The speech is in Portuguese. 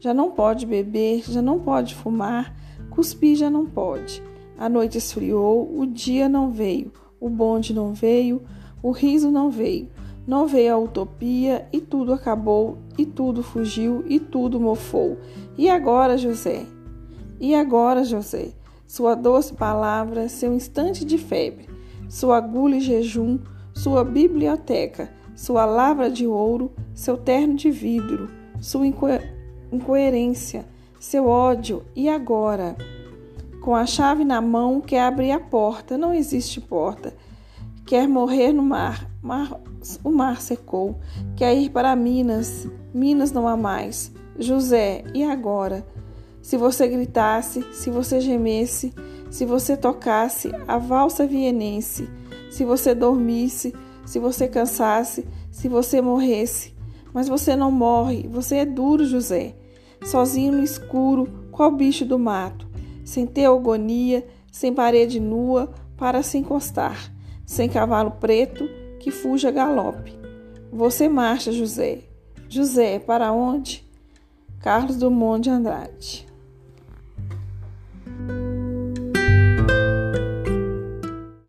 já não pode beber, já não pode fumar, cuspir já não pode. A noite esfriou, o dia não veio, o bonde não veio, o riso não veio. Não veio a utopia e tudo acabou, e tudo fugiu, e tudo mofou. E agora, José? E agora, José? Sua doce palavra, seu instante de febre, sua agulha e jejum, sua biblioteca, sua lavra de ouro, seu terno de vidro, sua incoerência, seu ódio, e agora? Com a chave na mão, quer abrir a porta, não existe porta. Quer morrer no mar, mar o mar secou. Quer ir para Minas, Minas não há mais. José, e agora? Se você gritasse, se você gemesse, se você tocasse a valsa vienense, se você dormisse, se você cansasse, se você morresse. Mas você não morre, você é duro, José sozinho no escuro, qual bicho do mato, sem ter agonia, sem parede nua para se encostar, sem cavalo preto que fuja galope. Você marcha, José. José, para onde? Carlos Drummond de Andrade.